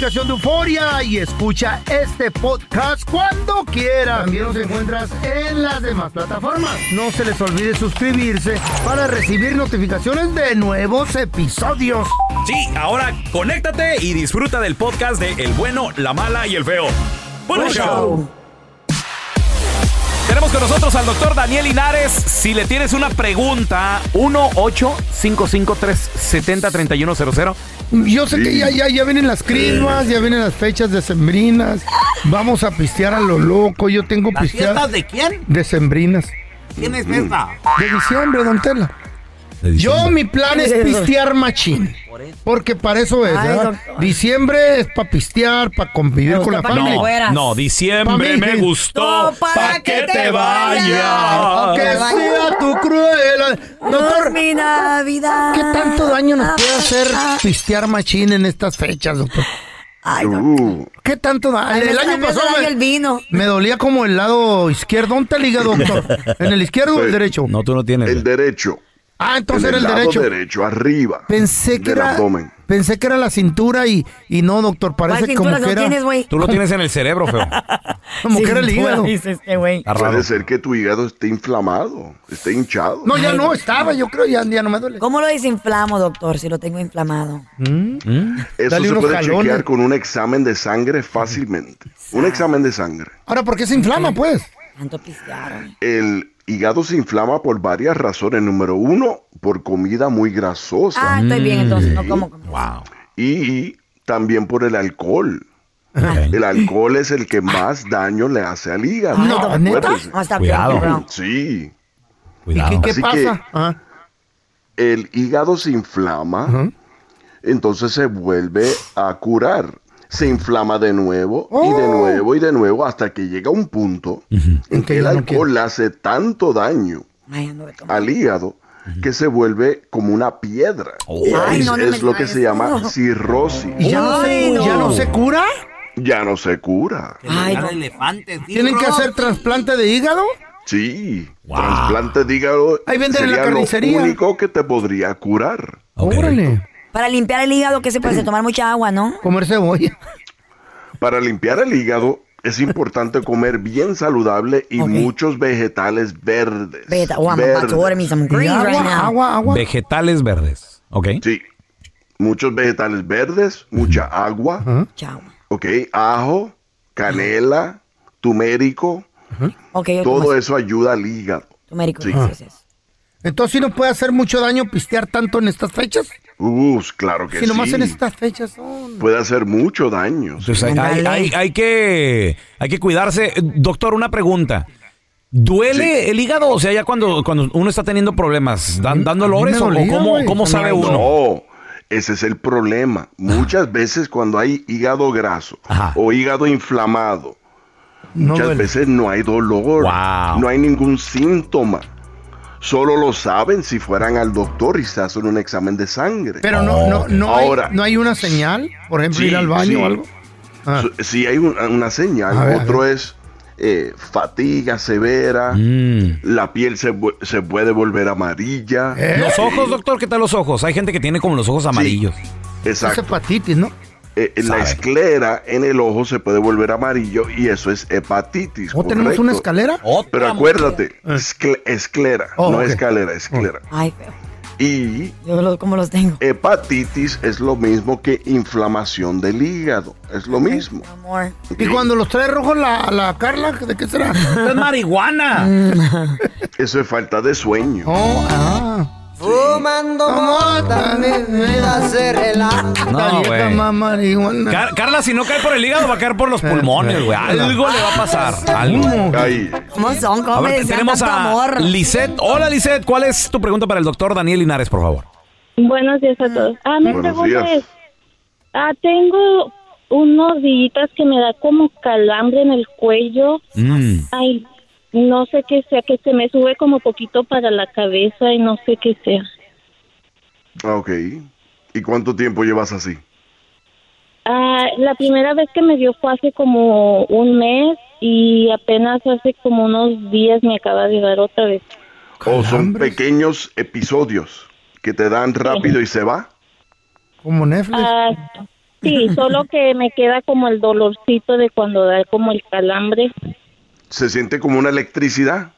Aplicación de Euforia y escucha este podcast cuando quieras. También nos encuentras en las demás plataformas. No se les olvide suscribirse para recibir notificaciones de nuevos episodios. Sí, ahora conéctate y disfruta del podcast de El bueno, la mala y el feo. ¡Buen Buen show! show. Tenemos con nosotros al doctor Daniel Linares. Si le tienes una pregunta, 1-855-370-3100. Yo sé que ya, ya, ya vienen las crismas, ya vienen las fechas decembrinas. Vamos a pistear a lo loco. Yo tengo ¿Las pistear de quién? decembrinas. ¿Quién es esta? De diciembre, don Tela. Yo mi plan es pistear machín. Porque para eso es. Diciembre es para pistear, para convivir con la familia. No, diciembre me gustó. No, para pa' que te vayas. Aunque sea tu cruel. No Doctor, mi Navidad. ¿qué tanto daño nos puede hacer pistear machín en estas fechas, doctor? Ay, doctor. ¿Qué tanto daño? Ay, El, me- año pasado me, el vino. me dolía como el lado izquierdo. ¿Dónde el hígado, doctor? ¿En el izquierdo o el derecho? No, tú no tienes. El derecho. Ah, entonces en era el lado derecho. derecho, arriba. Pensé que era abdomen. pensé que era la cintura y, y no, doctor, ¿Cuál parece como que era tienes, güey? Tú lo tienes en el cerebro, feo. como que era el hígado. este. Puede ser que tu hígado esté inflamado, esté hinchado. No, ya no estaba, yo creo ya, ya no me duele. ¿Cómo lo desinflamo, doctor, si lo tengo inflamado? Eso Dale se puede jalones. chequear con un examen de sangre fácilmente. Un examen de sangre. Ahora, ¿por qué se inflama, pues? Tanto pistearon. El hígado se inflama por varias razones. Número uno, por comida muy grasosa. Ah, estoy bien entonces, no como. Wow. Y también por el alcohol. El alcohol es el que más daño le hace al hígado. No. ¿neta? Cuidado. Sí. ¿Y Cuidado. qué, qué Así pasa? que- Ah, el hígado se inflama, entonces se vuelve a curar. Se inflama de nuevo y de Oh. nuevo y de nuevo hasta que llega un punto en En que el alcohol le hace tanto daño Ay, al hígado que se vuelve como una piedra. Ay, es no, no es me lo que se llama cirrosis. ¿Y ya no, se, Ay, no. ya no se cura? Ya no se cura. Ay, elefantes. ¿Tienen que hacer trasplante de hígado? Sí, trasplante de hígado Ahí venden en la sería carnicería. lo único que te podría curar. Órale. Para limpiar el hígado, ¿qué se puede hacer? Tomar mucha agua, ¿no? Comer cebolla. Para limpiar el hígado es importante comer bien saludable y muchos vegetales verdes. Oh, right agua, agua. Vegetales verdes. Ok. Sí, muchos vegetales verdes, mucha agua, Chao. ok, ajo, canela, turmérico, Ok, yo todo tomo eso ayuda al hígado. Sí. sí, sí. Entonces, ¿sí nos puede hacer mucho daño pistear tanto en estas fechas? Uh, claro que Si nomás sí. en estas fechas son... Puede hacer mucho daño. sí. Entonces hay, hay- hay- hay que, hay que cuidarse. Doctor, una pregunta. ¿Duele Sí. el hígado? O sea, ya cuando, cuando uno está teniendo problemas, ¿dan, dan dolores o, dolía, cómo, sabe uno? No, ese es el problema. Muchas veces cuando hay hígado graso Ajá. o hígado inflamado, No muchas duele. veces no hay dolor, Wow. no hay ningún síntoma. Solo lo saben si fueran al doctor y se hacen un examen de sangre. Pero no, no, no, hay, Ahora. no hay una señal, por ejemplo, Sí, ir al baño sí. o algo. Ah. Hay un- una señal, ver, otro es eh, fatiga severa, Mm. la piel se, se puede volver amarilla. Eh, ¿Los ojos, doctor? ¿Qué tal los ojos? Hay gente que tiene como los ojos amarillos. Es Exacto. hepatitis, ¿no? Eh, la Sabe. esclera en el ojo se puede volver amarillo y eso es hepatitis. ¿O tenemos una escalera? Pero acuérdate, escle- esclera, Oh, no escalera, esclera. Ay, feo. Y Yo lo, ¿cómo los tengo? hepatitis es lo mismo que inflamación del hígado, es lo mismo. Amor. Y cuando los trae rojos la, la Carla, ¿de qué será? es marihuana. Eso es falta de sueño. Oh, ah. Fumando mota, mi vida se relaja. No, güey. más marihuana. Car- Carla, si no cae por el hígado, va a caer por los pulmones, güey. Algo le va a pasar. Algo. ¿Cómo son? ¿Cómo A me ver, desean tenemos tanto a amor? Lisette. Hola, Lisette. ¿Cuál es tu pregunta para el doctor Daniel Linares, por favor? Buenos días a todos. Ah, mi Buenos pregunta días. es, ah, tengo unos días que me da como calambre en el cuello. Mm. Ay, no sé qué sea, que se me sube como poquito para la cabeza y no sé qué sea. ok. ¿Y cuánto tiempo llevas así? Ah, la primera vez que me dio fue hace como un mes y apenas hace como unos días me acaba de dar otra vez. ¿O son pequeños episodios que te dan rápido y se va? Como Netflix. Ah, sí, solo que me queda como el dolorcito de cuando da como el calambre. ¿Se siente como una electricidad?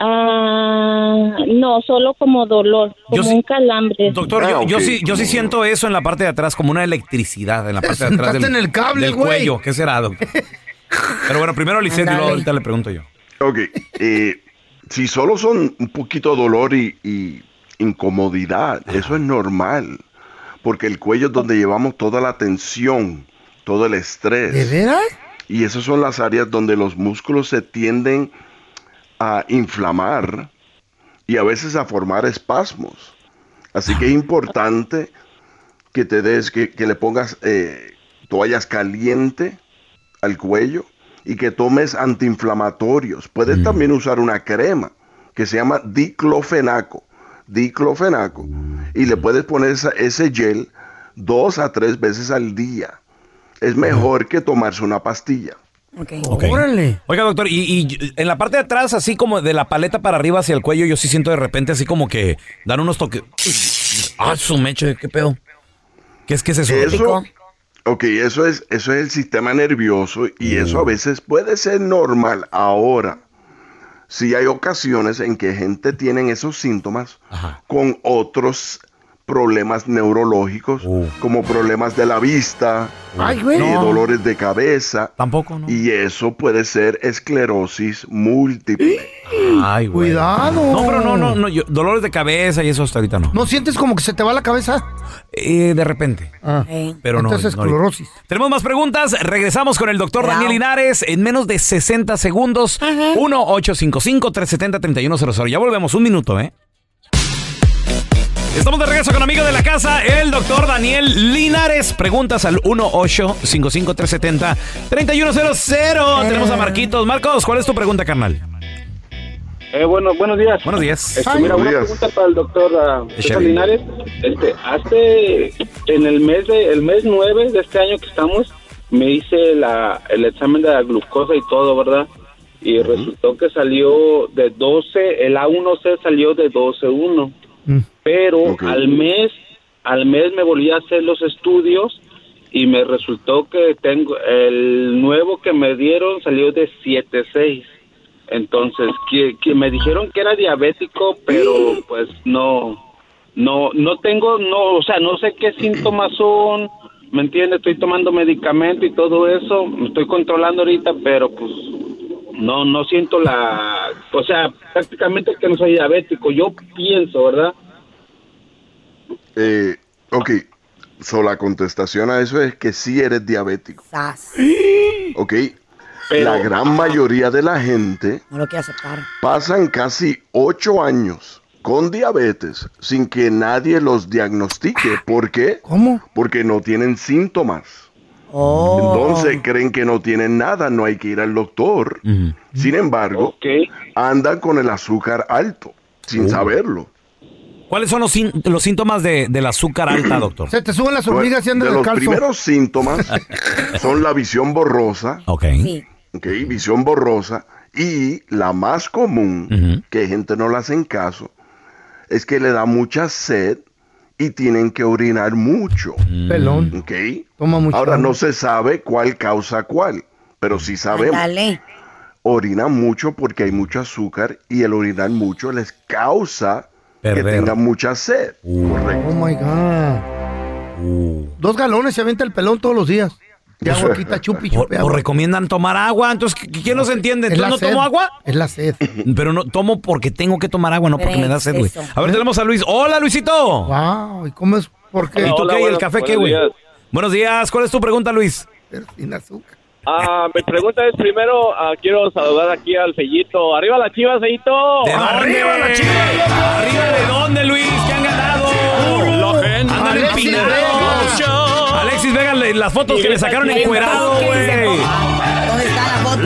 Ah, no, solo como dolor, Yo como sí- un calambre. Doctor, Ah, yo, yo ok. sí, yo sí siento eso en la parte de atrás, como una electricidad en la parte de atrás del, en el cable, del cuello. ¿Qué será, doctor? Pero bueno, primero Lisette y luego ahorita le pregunto yo. Ok. eh, si solo son un poquito dolor y, y incomodidad, eso es normal. Porque el cuello es donde llevamos toda la tensión, todo el estrés. ¿De veras? Y esas son las áreas donde los músculos se tienden a inflamar y a veces a formar espasmos. Así que es importante que te des, que, que le pongas eh, toallas caliente al cuello y que tomes antiinflamatorios. Puedes también usar una crema que se llama diclofenaco. Diclofenaco. Y le puedes poner esa- ese gel dos a tres veces al día. Es mejor que tomarse una pastilla. Ok. Ok. Órale. Oiga, doctor, y, y en la parte de atrás, así como de la paleta para arriba hacia el cuello, yo sí siento de repente así como que dan unos toques. Ah, su meche, qué pedo. ¿Qué es que es eso? Eso, ok, eso es, eso es el sistema nervioso y eso a veces puede ser normal. Ahora, sí hay ocasiones en que gente tiene esos síntomas Ajá. con otros problemas neurológicos, Uh. como problemas de la vista, Ay, güey. eh, dolores de cabeza. Tampoco, ¿no? Y eso puede ser esclerosis múltiple. Ay, güey. Cuidado. No, pero no, no, no, yo- dolores de cabeza y eso hasta ahorita no. ¿No sientes como que se te va la cabeza? Eh, de repente. Ah. Eh. Pero no. Entonces, no clorosis. Tenemos más preguntas. Regresamos con el doctor. Daniel Linares en menos de 60 segundos. 1-855-370-3100. Ya volvemos. Un minuto, ¿eh? Estamos de regreso con amigo de la casa, el doctor Daniel Linares. Preguntas al 1-855-370-3100. Tenemos a Marquitos. Marcos, ¿cuál es tu pregunta, carnal? Eh, bueno, buenos días. Buenos días. Este, mira, una días. pregunta para el doctor ah, César. Linares. Este, hace en el mes de el mes 9 de este año que estamos, me hice la, el examen de la glucosa y todo, ¿verdad? Y resultó que salió de 12, el A1C salió de 12.1. Mm. Pero al mes al mes me volví a hacer los estudios y me resultó que tengo el nuevo que me dieron salió de 7.6. Entonces, que, que me dijeron que era diabético, pero pues no, no, no tengo, no, o sea, no sé qué síntomas son, ¿me entiendes? Estoy tomando medicamento y todo eso, me estoy controlando ahorita, pero pues no, no siento la, o sea, prácticamente que no soy diabético, yo pienso, ¿verdad? Eh, ok, so la contestación a eso es que sí eres diabético. Sas. Ok, Pero- la gran mayoría de la gente No lo quiero aceptar. pasan casi ocho años con diabetes sin que nadie los diagnostique. ¿Por qué? ¿Cómo? Porque no tienen síntomas. Oh. Entonces creen que no tienen nada, no hay que ir al doctor. Sin embargo, andan con el azúcar alto, sin saberlo. ¿Cuáles son los, los síntomas de, del azúcar alta, doctor? Se te suben las hormigas y de andas los descalzo. primeros síntomas son la visión borrosa, Ok. Sí. ok, visión borrosa, y la más común, que gente no le hacen caso, es que le da mucha sed y tienen que orinar mucho, Pelón. ok. Toma mucho Ahora agua. no se sabe cuál causa cuál, pero sí sabemos. Dale. Orinan mucho porque hay mucho azúcar y el orinar mucho les causa que tengan mucha sed. Correcto. Oh my God. Uh. Dos galones se avienta el pelón todos los días. De agua quita chupi, chupi agua. recomiendan tomar agua. Entonces, ¿qui- ¿quién nos entiende? ¿Entonces no sed. tomo agua? Es la sed. Pero no tomo porque tengo que tomar agua, no porque me da sed, güey. A ver, tenemos a Luis. Hola, Luisito. Wow, ¿y cómo es? ¿Por qué? ¿Y tú Hola, qué? ¿Y el café qué, güey? Buenos días. ¿Cuál es tu pregunta, Luis? Pero sin azúcar. Ah, mi pregunta es primero, ah, quiero saludar aquí al Fellito. ¡Arriba las chivas, Fellito! ¿De dónde? ¡Arriba la Chivas, ¿Arriba de dónde, Luis? ¿Qué han ganado? Empinados. Vega. Alexis Vega, las fotos que le sacaron encuerado, güey.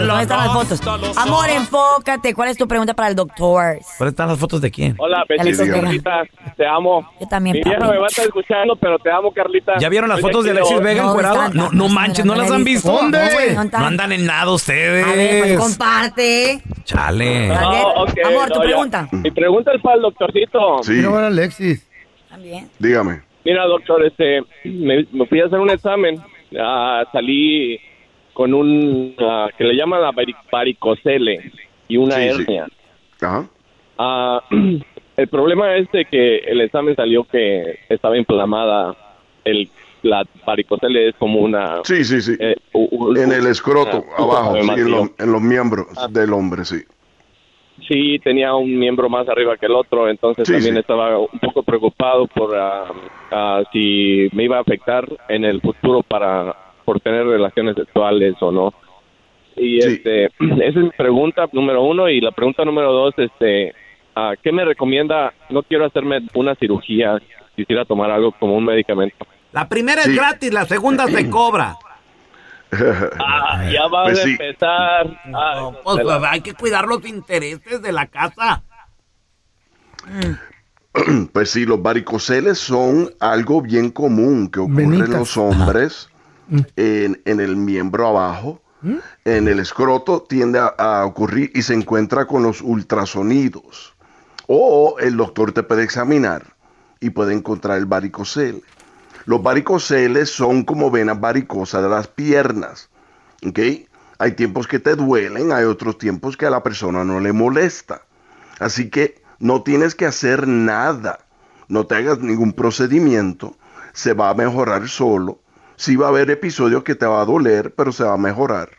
¿Dónde están las fotos? ¿Dónde están las fotos? Amor, enfócate. ¿Cuál es tu pregunta para el doctor? ¿Cuáles están las fotos de quién? Hola, Vega. Carlita. Te amo. Yo también, Mi vieja me va a estar escuchando, pero te amo, Carlita. ¿Ya vieron las fotos de Alexis. Vega No, encuerado? No, no manches, ¿no las han visto? ¿Dónde? No, andan en nada ustedes. A ver, pues comparte. Chale. No, Amor, tu no, ya. pregunta. Mi pregunta es para el doctorcito. Sí, Quiero ver a Alexis. También. dígame. Mira, doctor, este, me, me fui a hacer un examen. Ah, salí con un, ah, que le llaman la vari- varicocele y una Sí, sí. hernia. Ajá. Ah, el problema es de que el examen salió que estaba inflamada. El, la varicocele es como una... Sí, sí, sí. eh, u- u- En el escroto, una- abajo, sí, en, los- en los miembros del hombre, sí. Sí, tenía un miembro más arriba que el otro, entonces Sí, también sí. estaba un poco preocupado por ah, ah, si me iba a afectar en el futuro para por tener relaciones sexuales o no. Y Sí. este, esa es mi pregunta número uno y la pregunta número dos, este, ah, ¿qué me recomienda? No quiero hacerme una cirugía, quisiera tomar algo como un medicamento. La primera Sí. es gratis, la segunda se cobra. Ah, ya va Pues a sí. empezar. Ah, No, pues, de la- hay que cuidar los intereses de la casa. Pues sí, los varicoceles son algo bien común que ocurre en los hombres en, el miembro abajo. En el escroto tiende a, ocurrir y se encuentra con los ultrasonidos. O el doctor te puede examinar y puede encontrar el varicocele. Los varicoceles son como venas varicosas de las piernas. Hay tiempos que te duelen, hay otros tiempos que a la persona no le molesta. Así que no tienes que hacer nada. No te hagas ningún procedimiento. Se va a mejorar solo. Sí va a haber episodios que te va a doler, pero se va a mejorar.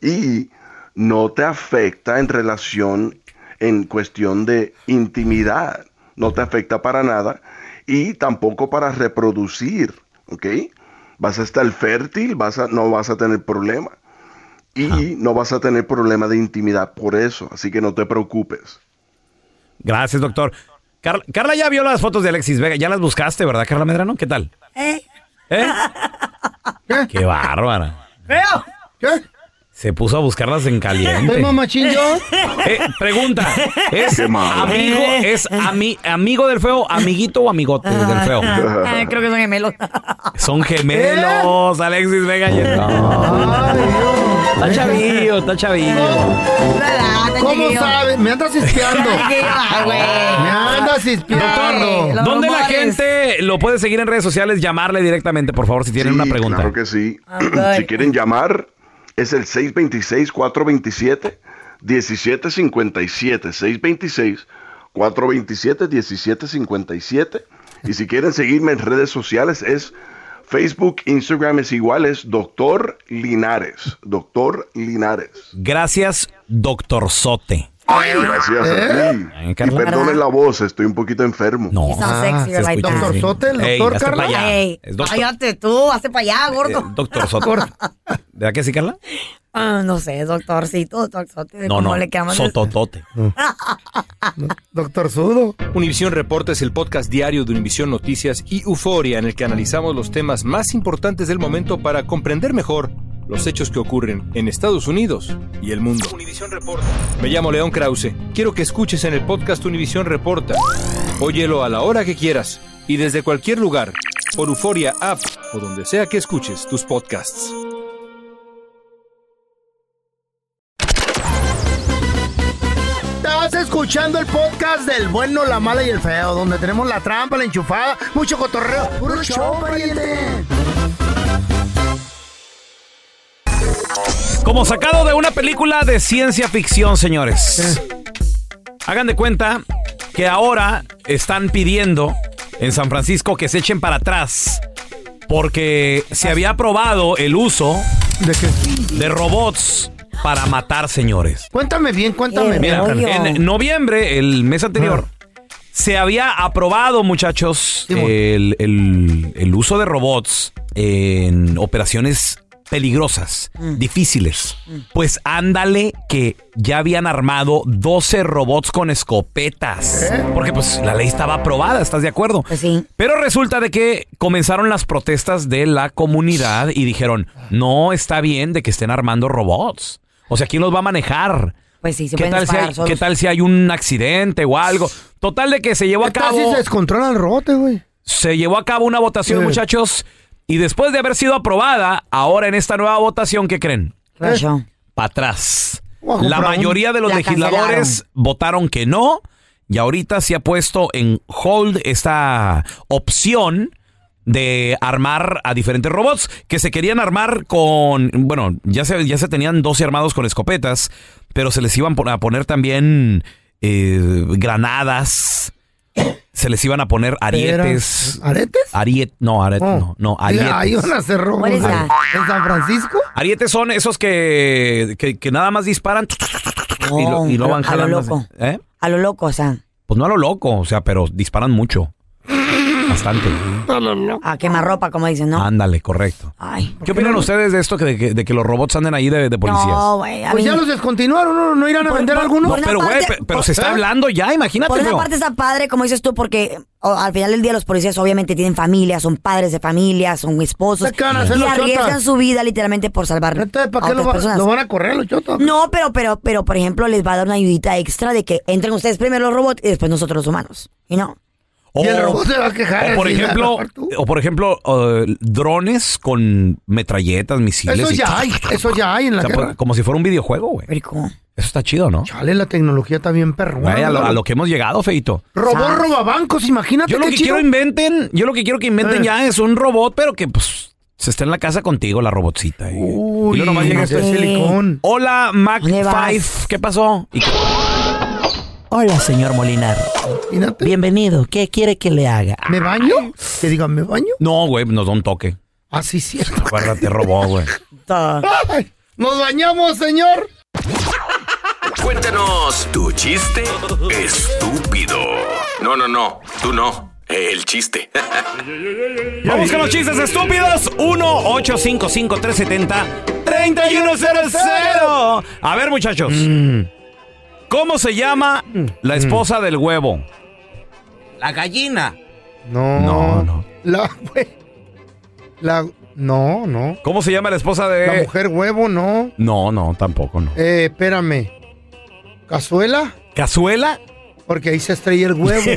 Y no te afecta en relación, en cuestión de intimidad. No te afecta para nada. Y tampoco para reproducir. ¿Ok? Vas a estar fértil, vas a, no vas a tener problema. Y no vas a tener problema de intimidad por eso. Así que no te preocupes. Gracias, doctor. Car- Carla ya vio las fotos de Alexis Vega. Ya las buscaste, ¿verdad, Carla Medrano? ¿Qué tal? ¿Eh? ¿Eh? ¿Qué? Qué bárbara. Feo. ¿Qué? Se puso a buscarlas en ¿Soy caliente. mamachín yo? Eh, pregunta, ¿es amigo, es ami- amigo del feo, amiguito o amigote del feo? Ah, Creo que son gemelos. Son gemelos, Alexis Vega y el- No. Ay, Dios. Está chavillo, está chavillo. ¿Cómo sabes? Me andas espiando. Ah. Me andas espiando. ¿Dónde la gente lo puede seguir en redes sociales? Llamarle directamente, por favor, si tienen Sí, una pregunta. Claro que sí. Ok. si quieren llamar, es el 626-427-1757. 626-427-1757. Y si quieren seguirme en redes sociales, es Facebook, Instagram es igual, es Doctor Linares. Doctor Linares. Gracias, doctor Sote. Gracias a ti. Ay, Y perdone la voz, estoy un poquito enfermo. No. Sound sexy, se right. Doctor así. Sote, el Ey, doctor Carla. cállate tú, hazte para allá, gordo. Eh, doctor Sote. ¿Verdad que sí, Carla? Ah, no sé, doctorcito, doctorzote, No, ¿cómo no. le llaman? Sototote. Doctor Sudo. Univisión Reporta es el podcast diario de Univisión Noticias y Euforia en el que analizamos los temas más importantes del momento para comprender mejor los hechos que ocurren en Estados Unidos y el mundo. Me llamo León Krause. Quiero que escuches en el podcast Univisión Reporta. Óyelo a la hora que quieras y desde cualquier lugar por Euforia App o donde sea que escuches tus podcasts. Estás escuchando el podcast del bueno, la mala y el feo, donde tenemos la trampa, la enchufada, mucho cotorreo. ¡Puro show, pariente! Como sacado de una película de ciencia ficción, señores. Hagan de cuenta que ahora están pidiendo en San Francisco que se echen para atrás Porque se había aprobado el uso ¿De qué? de robots para matar señores. Cuéntame bien, cuéntame bien. En noviembre, el mes anterior, se había aprobado, muchachos, el uso de robots en operaciones peligrosas, difíciles. Pues ándale que ya habían armado 12 robots con escopetas. Porque pues la ley estaba aprobada, ¿estás de acuerdo? Pues sí. Pero resulta de que comenzaron las protestas de la comunidad y dijeron, no está bien de que estén armando robots. O sea, ¿quién los va a manejar? Pues sí, se ¿Qué tal, si hay. ¿Qué tal si hay un accidente o algo? Total de que se llevó a ¿Qué tal cabo, si se descontrola el güey? se llevó a cabo una votación, Sí. muchachos, y después de haber sido aprobada, ahora en esta nueva votación, ¿qué creen? ¿Qué pasó? Para atrás. La mayoría de los La legisladores votaron que no, y ahorita se ha puesto en hold esta opción de armar a diferentes robots que se querían armar con, bueno, ya se, ya se tenían 12 armados con escopetas, pero se les iban a poner también eh, granadas, se les iban a poner arietes. ¿Aretes? Ariet, no, aret, Oh. no, no, arietes. van a hacer robos. What is güey. that? ¿En San Francisco? Arietes son esos que, que, que nada más disparan y lo, y lo van a lo jalando. loco. ¿Eh? A lo loco, o sea. Pues no a lo loco, o sea, pero disparan mucho. Bastante. A quemarropa, como dicen, ¿no? Ándale, correcto. Ay. ¿Qué opinan ustedes de esto que, de, que, de que los robots anden ahí de, de policías? No, güey. a Pues mí- ya los descontinuaron, ¿no? ¿No irán a Por- vender por- algunos? por una pero, güey, parte- pe- pero por- se está ¿eh? hablando ya, imagínate. Por una feo. parte está padre, como dices tú, porque o, al final del día los policías obviamente tienen familia, son padres de familia, son esposos. ¿Qué van a hacer y los arriesgan chotas? su vida literalmente por salvar ¿para a qué lo, otras va- personas. lo van a correr los chotos? No, pero, pero, pero, por ejemplo, les va a dar una ayudita extra de que entren ustedes primero los robots y después nosotros los humanos. ¿Y no? Y el O- robot se va a quejar. O por ejemplo, o por ejemplo, uh, drones con metralletas, misiles. Eso ya hay, eso ya hay en O la sea, guerra. por- como si fuera un videojuego, güey. Eso está chido, ¿no? Chale, la tecnología está bien perrona. Güey, a, lo, ¿verdad? a lo que hemos llegado, feito. Robó, ¿Sabes? roba bancos, imagínate Yo lo qué que chido. quiero inventen, yo lo que quiero que inventen Eh. ya es un robot, pero que pues se esté en la casa contigo, la robotcita. Y, Uy, y luego nomás llega este- silicón. Hola, Mac ¿Dónde vas? Five, ¿qué pasó? Y- Hola, señor Molinar. Imagínate. Bienvenido. ¿Qué quiere que le haga? ¿Me baño? Que digan, ¿me baño? No, güey, nos da un toque. Ah, sí, cierto. Acuérdate, robot, güey. Ay, ¡Nos bañamos, señor! Cuéntanos tu chiste estúpido. No, no, no, tú no. El chiste. Vamos con los chistes estúpidos. 1-855-370-3100. A ver, muchachos. ¿Cómo se llama la esposa del huevo? La gallina. No. No, no. La, güey. La, no, no. ¿Cómo se llama la esposa de.? La mujer huevo, no. No, no, tampoco, no. Eh, espérame. ¿Cazuela? ¿Cazuela? Porque ahí se estrella el huevo.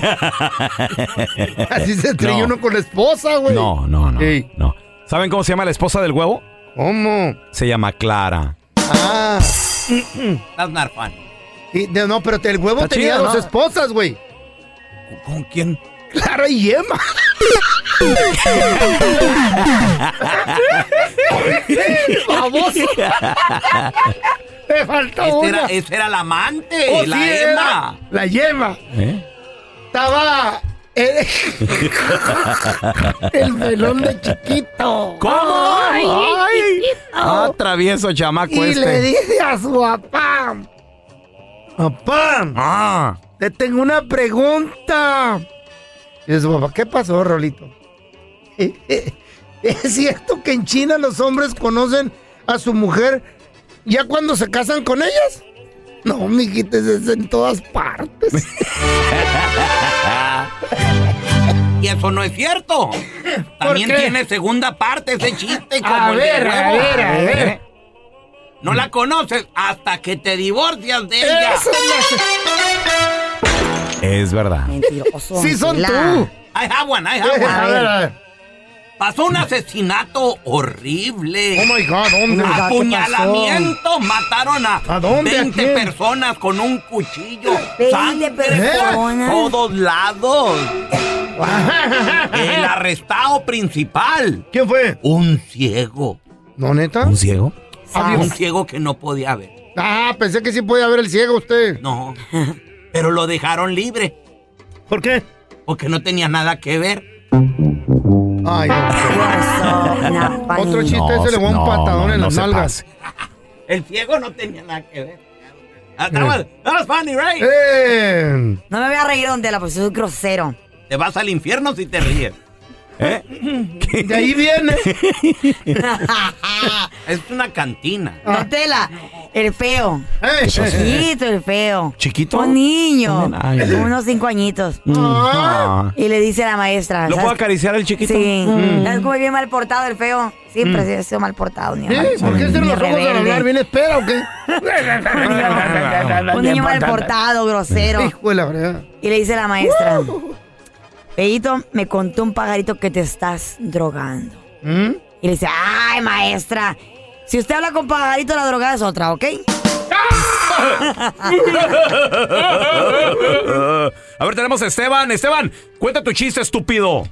Así se estrella No. uno con la esposa, güey. No, no, no, Ey. no. ¿Saben cómo se llama la esposa del huevo? ¿Cómo? Se llama Clara. Ah. That's not fun. De- no, pero el huevo Está tenía chido, dos ¿no? esposas, güey. ¿Con quién? Clara y Yema. Baboso. Me faltó Ese una. era, ese era la amante, Oh, la sí, Emma. La yema. ¿Eh? Estaba el, el melón de chiquito. ¿Cómo? Ay, Ay. chiquito. Ah, travieso chamaco y este. le dice a su papá. Papá, Ah. te tengo una pregunta. Y dice papá, ¿qué pasó, Rolito? ¿Es cierto que en China los hombres conocen a su mujer ya cuando se casan con ellas? No, mijita, es en todas partes. Y eso no es cierto. También tiene segunda parte ese chiste como A el ver, a ver, a ver. No la conoces hasta que te divorcias de ella. Eso es Es verdad. Mentiroso. Sí son tú. I have one, I have one. A ver, a ver. Pasó un asesinato horrible. Oh my God, ¿dónde? Apuñalamiento, mataron a, ¿A dónde? ¿A 20 quién? personas con un cuchillo. 20 Sangre personas. por todos lados. El arrestado principal, ¿Quién fue? un ciego. ¿No, neta? ¿Un ciego? Había un ciego que no podía ver. Ah, pensé que sí podía ver el ciego usted. No, pero lo dejaron libre ¿Por qué? porque no tenía nada que ver. Ay, no. Otro chiste No, ese le voy a un no, patadón no, en no las nalgas. El ciego no tenía nada que ver. Ah, that, was, that was funny, right? Eh. No me voy a reír, Don Tela, porque soy grosero. Te vas al infierno si te ríes. ¿Eh? De ahí viene. Es una cantina. Don Tela, el feo. Eh. Chiquito, el feo. ¿Chiquito? Un niño. Ay. como unos cinco añitos. Ah. Y le dice a la maestra. ¿Lo ¿sabes puedo acariciar el chiquito? Sí. Mm. ¿Sabes cómo es bien mal portado el feo? Siempre ha sido mal portado. Ni ¿Sí? mal- ¿Por qué cierran los ojos al hablar? ¿Viene espera o qué? Un niño mal portado, grosero. Hijo de la fregada. Y le dice a la maestra. Feito, me contó un pajarito que te estás drogando. ¿Mm? Y le dice, ay, maestra, si usted habla con pajarito, la drogada es otra, ¿ok? A ver, tenemos a Esteban. Esteban, cuenta tu chiste, estúpido.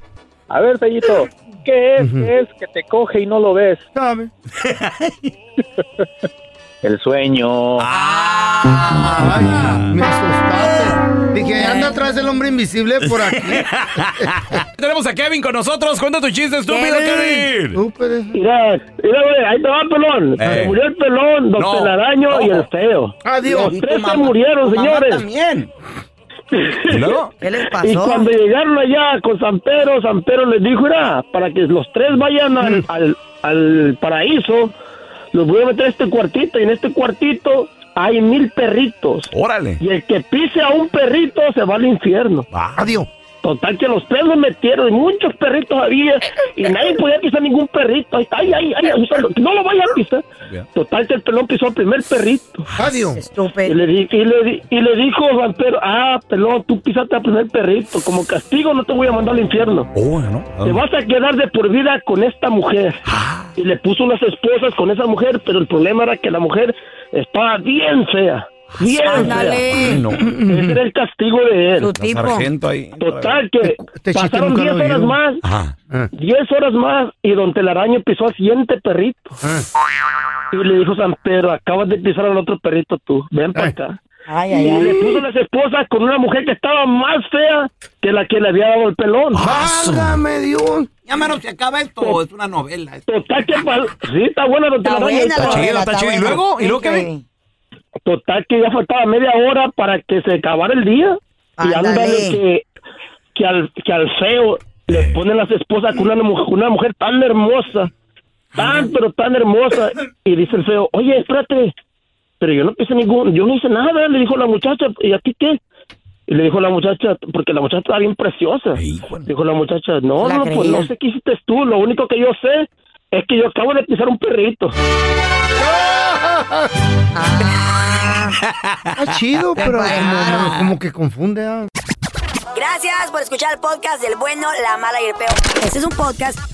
A ver, Fellito, ¿qué es? ¿Qué es que te coge y no lo ves? ¿Sabe? El sueño. Ay, me asustaste. Dije, anda atrás del hombre invisible por aquí. tenemos a Kevin con nosotros. Cuenta tu chiste, estúpido, Kevin. Mira, mira, güey, ahí te va, pelón. Eh. Se murió el pelón, don No. Telaraño y el feo. Adiós. Los tres se murieron, señores. También. ¿Y luego? ¿Qué les Y pasó? cuando llegaron allá con San Pedro, San Pedro les dijo, mira, para que los tres vayan al, al, al paraíso, los voy a meter a este cuartito, y en este cuartito hay mil perritos. Órale. Y el que pise a un perrito se va al infierno. Adiós. Total que los tres los metieron y muchos perritos había y nadie podía pisar ningún perrito. Ay, ay, ay, ay, ay, no lo vaya a pisar. Total que el pelón pisó al primer perrito. Adiós. Y Estúpido. le, y, le, di- y le dijo San Pedro, ah, pelón, tú pisaste al primer perrito. Como castigo no te voy a mandar al infierno. Oh, ¿no? Te vas a quedar de por vida con esta mujer. Y le puso unas esposas con esa mujer, pero el problema era que la mujer estaba bien fea. Bien Ándale. fea. No. Ese era el castigo de él. Tu tipo. Sargento ahí. Total que Este pasaron nunca 10 lo he horas más, Ajá. 10 horas más y don Telaraño pisó al siguiente perrito. Y le dijo San Pedro, acabas de pisar al otro perrito tú, ven para acá. Ay, ay, Y le puso las esposas con una mujer que estaba más fea que la que le había dado el pelón. Válgame Dios. Ya menos se acaba esto, es una novela. Total que sí, está buena don Está buena chido, está chido. ¿Y luego? ¿Y luego qué vi? Total que ya faltaba media hora para que se acabara el día. Y Ándale. ándale que, que, al, que al feo le ponen las esposas con una, mujer- una mujer tan hermosa, tan pero tan hermosa. Y dice el feo, oye, espérate, pero yo no hice ningún, yo no hice nada, le dijo la muchacha, ¿y a ti qué? Y le dijo la muchacha, porque la muchacha estaba bien preciosa. Dijo la muchacha, no, La no, pues no sé qué hiciste tú, lo único que yo sé es que yo acabo de pisar un perrito. Está chido, pero como, como que confunde. ah. Gracias por escuchar el podcast del bueno, la mala y el peor. Este es un podcast